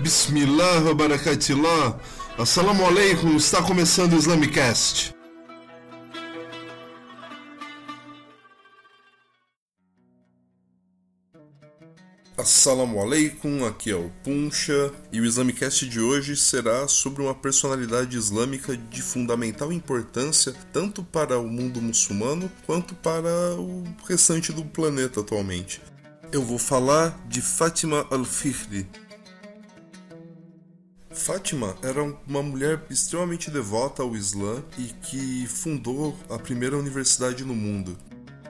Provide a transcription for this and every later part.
Bismillah, barakatillah. Assalamu alaikum, está começando o Islamicast. Assalamu alaikum, aqui é o Puncha e o Islamicast de hoje será sobre uma personalidade islâmica de fundamental importância tanto para o mundo muçulmano quanto para o restante do planeta atualmente. Eu vou falar de Fátima al-Fihri, Fátima era uma mulher extremamente devota ao Islã e que fundou a primeira universidade no mundo.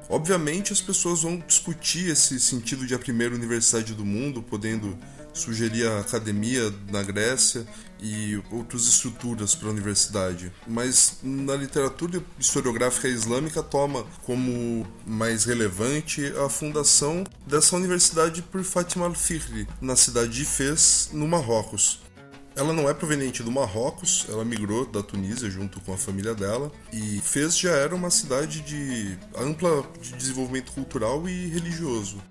Obviamente, as pessoas vão discutir esse sentido de a primeira universidade do mundo, podendo sugerir a academia na Grécia e outras estruturas para a universidade. Mas na literatura historiográfica islâmica toma como mais relevante a fundação dessa universidade por Fatima al-Fihri, na cidade de Fez, no Marrocos. Ela não é proveniente do Marrocos, ela migrou da Tunísia junto com a família dela e Fez já era uma cidade de ampla de desenvolvimento cultural e religioso.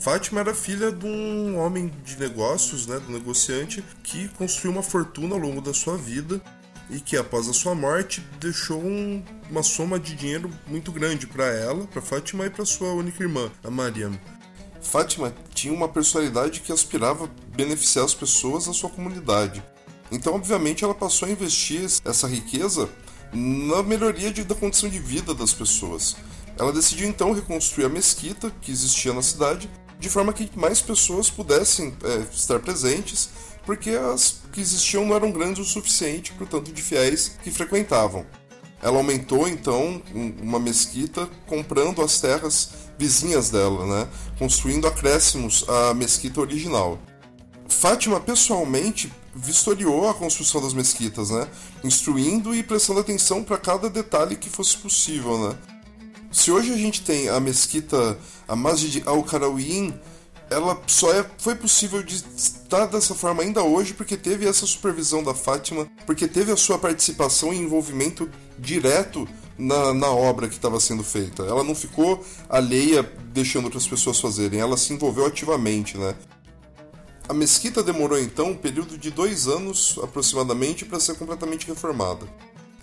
Fátima era filha de um homem de negócios, né, do negociante, que construiu uma fortuna ao longo da sua vida e que após a sua morte deixou um, uma soma de dinheiro muito grande para ela, para Fátima e para sua única irmã, a Mariam. Fátima tinha uma personalidade que aspirava beneficiar as pessoas da sua comunidade. Então, obviamente, ela passou a investir essa riqueza na melhoria de, da condição de vida das pessoas. Ela decidiu então reconstruir a mesquita que existia na cidade, de forma que mais pessoas pudessem é, estar presentes, porque as que existiam não eram grandes o suficiente para o tanto de fiéis que frequentavam. Ela aumentou então uma mesquita comprando as terras vizinhas dela, né, construindo acréscimos à mesquita original. Fátima pessoalmente vistoriou a construção das mesquitas, né, instruindo e prestando atenção para cada detalhe que fosse possível, né. Se hoje a gente tem a mesquita, a Masjid al-Karawin, ela só é, foi possível de estar dessa forma ainda hoje porque teve essa supervisão da Fátima, porque teve a sua participação e envolvimento direto na, na obra que estava sendo feita. Ela não ficou alheia deixando outras pessoas fazerem, ela se envolveu ativamente, né? A mesquita demorou então um período de dois anos aproximadamente para ser completamente reformada.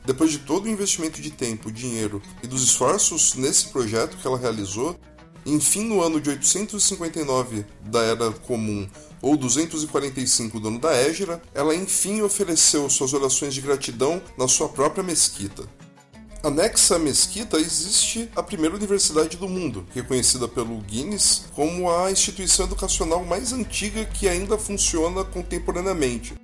Depois de todo o investimento de tempo, dinheiro e dos esforços nesse projeto que ela realizou, enfim, no ano de 859 da Era Comum ou 245 do ano da Égira, ela enfim ofereceu suas orações de gratidão na sua própria mesquita. Anexa à mesquita existe a primeira universidade do mundo, reconhecida pelo Guinness como a instituição educacional mais antiga que ainda funciona contemporaneamente.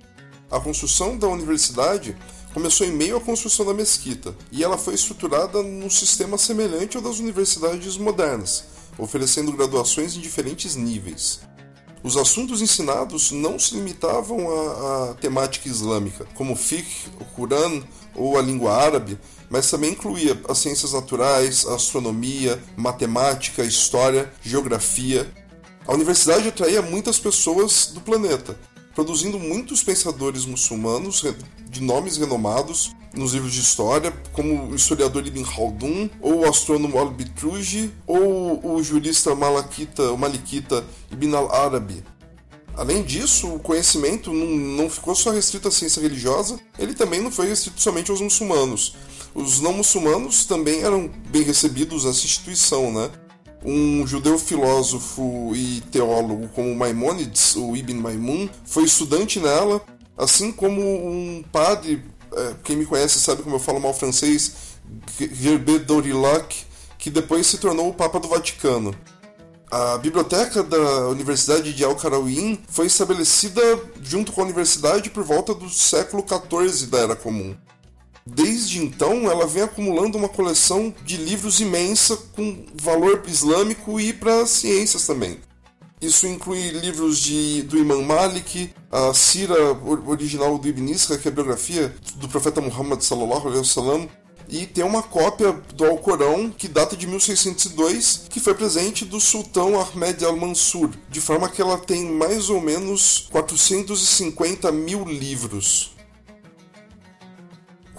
A construção da universidade começou em meio à construção da mesquita, e ela foi estruturada num sistema semelhante ao das universidades modernas, oferecendo graduações em diferentes níveis. Os assuntos ensinados não se limitavam à, à temática islâmica, como o fiqh, o Quran ou a língua árabe, mas também incluía as ciências naturais, astronomia, matemática, história, geografia. A universidade atraía muitas pessoas do planeta, produzindo muitos pensadores muçulmanos de nomes renomados nos livros de história, como o historiador Ibn Khaldun, ou o astrônomo Al-Bitruji, ou o jurista Malakita, o Malikita Ibn al-Arabi. Além disso, o conhecimento não, ficou só restrito à ciência religiosa, ele também não foi restrito somente aos muçulmanos. Os não muçulmanos também eram bem recebidos nessa instituição, né? Um judeu filósofo e teólogo como Maimonides, o Ibn Maimun, foi estudante nela, assim como um padre, quem me conhece sabe como eu falo mal francês, Gerbet Dorillac, que depois se tornou o Papa do Vaticano. A biblioteca da Universidade de Al-Qarawiyyin foi estabelecida junto com a universidade por volta do século XIV da Era Comum. Desde então, ela vem acumulando uma coleção de livros imensa com valor islâmico e para ciências também. Isso inclui livros de, do Imam Malik, a Sira original do Ibn Isra, que é a biografia do profeta Muhammad sallallahu alaihi wasallam, e tem uma cópia do Alcorão que data de 1602, que foi presente do sultão Ahmed al-Mansur, de forma que ela tem mais ou menos 450 mil livros.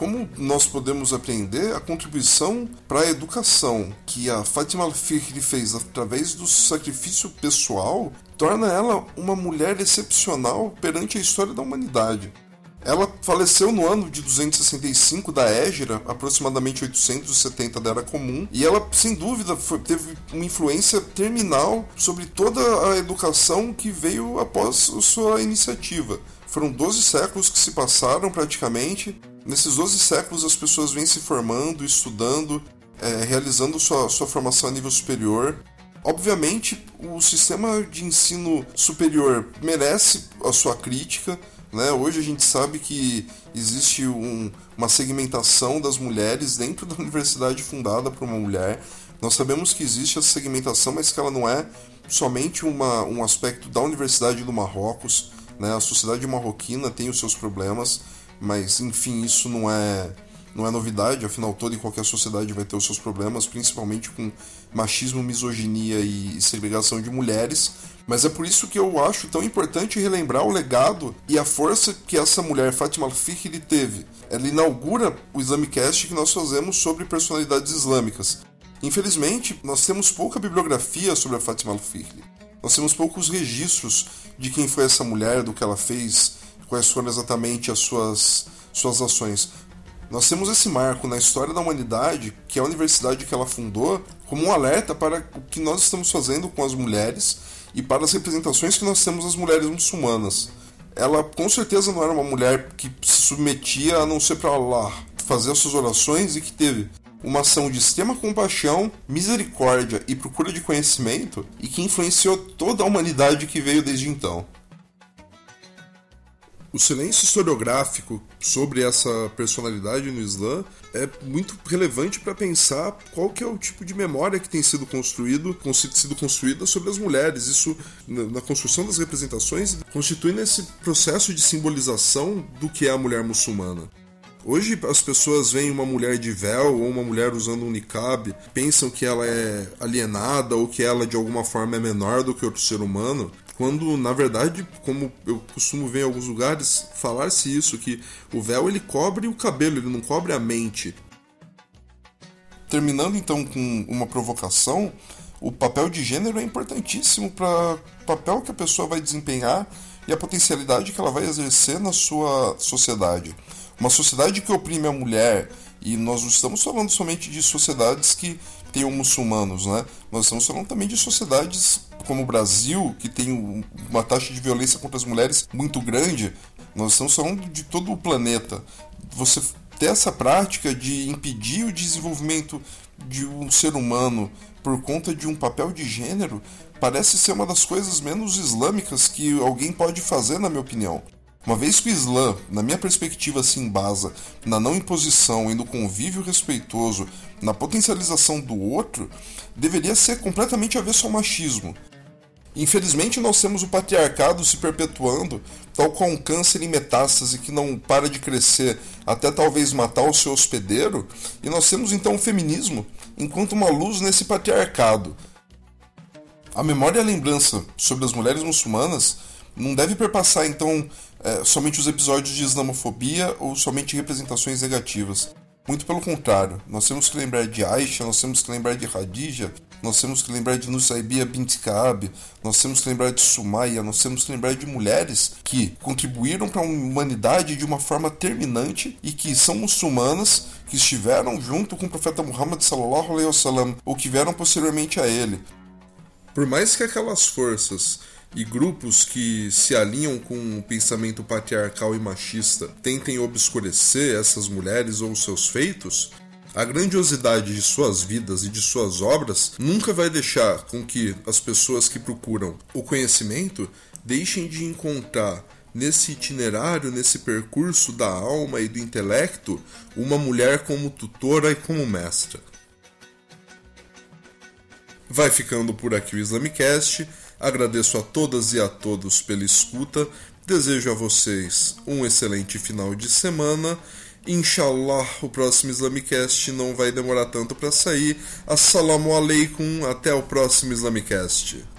Como nós podemos aprender a contribuição para a educação que a Fátima Al-Fihri fez através do sacrifício pessoal torna ela uma mulher excepcional perante a história da humanidade. Ela faleceu no ano de 265 da Égira, aproximadamente 870 da Era Comum, e ela, sem dúvida, foi, teve uma influência terminal sobre toda a educação que veio após sua iniciativa. Foram 12 séculos que se passaram praticamente. Nesses 12 séculos, as pessoas vêm se formando, estudando, é, realizando sua, sua formação a nível superior. Obviamente, o sistema de ensino superior merece a sua crítica, né? Hoje a gente sabe que existe um, uma segmentação das mulheres dentro da universidade fundada por uma mulher. Nós sabemos que existe essa segmentação, mas que ela não é somente uma, um aspecto da Universidade do Marrocos. Né? A sociedade marroquina tem os seus problemas, mas enfim, isso não é não é novidade, afinal toda e qualquer sociedade vai ter os seus problemas, principalmente com machismo, misoginia e segregação de mulheres. Mas é por isso que eu acho tão importante relembrar o legado e a força que essa mulher, Fatima Al-Fihri, teve. Ela inaugura o Islamicast que nós fazemos sobre personalidades islâmicas. Infelizmente, nós temos pouca bibliografia sobre a Fatima Al-Fihri. Nós temos poucos registros de quem foi essa mulher, do que ela fez, quais foram exatamente as suas, suas ações. Nós temos esse marco na história da humanidade, que é a universidade que ela fundou, como um alerta para o que nós estamos fazendo com as mulheres e para as representações que nós temos das mulheres muçulmanas. Ela com certeza não era uma mulher que se submetia a não ser para Allah, fazer as suas orações e que teve uma ação de extrema compaixão, misericórdia e procura de conhecimento e que influenciou toda a humanidade que veio desde então. O silêncio historiográfico sobre essa personalidade no Islã é muito relevante para pensar qual que é o tipo de memória que tem sido construído, sido construída sobre as mulheres. Isso na construção das representações constitui nesse processo de simbolização do que é a mulher muçulmana. Hoje as pessoas veem uma mulher de véu ou uma mulher usando um niqab, pensam que ela é alienada ou que ela de alguma forma é menor do que outro ser humano, quando na verdade, como eu costumo ver em alguns lugares, falar-se isso que o véu ele cobre o cabelo, ele não cobre a mente. Terminando então com uma provocação, o papel de gênero é importantíssimo para o papel que a pessoa vai desempenhar e a potencialidade que ela vai exercer na sua sociedade. Uma sociedade que oprime a mulher, e nós não estamos falando somente de sociedades que tenham muçulmanos, né? Nós estamos falando também de sociedades como o Brasil, que tem uma taxa de violência contra as mulheres muito grande, nós estamos falando de todo o planeta. Você ter essa prática de impedir o desenvolvimento de um ser humano por conta de um papel de gênero parece ser uma das coisas menos islâmicas que alguém pode fazer, na minha opinião. Uma vez que o Islã, na minha perspectiva, se embasa na não imposição e no convívio respeitoso, na potencialização do outro, deveria ser completamente avesso ao machismo. Infelizmente, nós temos o patriarcado se perpetuando, tal qual um câncer em metástase que não para de crescer até talvez matar o seu hospedeiro, e nós temos então o feminismo enquanto uma luz nesse patriarcado. A memória e a lembrança sobre as mulheres muçulmanas não deve perpassar então é, somente os episódios de islamofobia ou somente representações negativas. Muito pelo contrário, nós temos que lembrar de Aisha, nós temos que lembrar de Khadija, nós temos que lembrar de Nusaybia bint Kaab, nós temos que lembrar de Sumaya, nós temos que lembrar de mulheres que contribuíram para a humanidade de uma forma terminante e que são muçulmanas que estiveram junto com o profeta Muhammad sallallahu alaihi wasallam ou que vieram posteriormente a ele. Por mais que aquelas forças e grupos que se alinham com o pensamento patriarcal e machista tentem obscurecer essas mulheres ou seus feitos, a grandiosidade de suas vidas e de suas obras nunca vai deixar com que as pessoas que procuram o conhecimento deixem de encontrar nesse itinerário, nesse percurso da alma e do intelecto, uma mulher como tutora e como mestra. Vai ficando por aqui o Islamicast. Agradeço a todas e a todos pela escuta. Desejo a vocês um excelente final de semana. Inshallah, o próximo Islamicast não vai demorar tanto para sair. Assalamu alaikum, até o próximo Islamicast.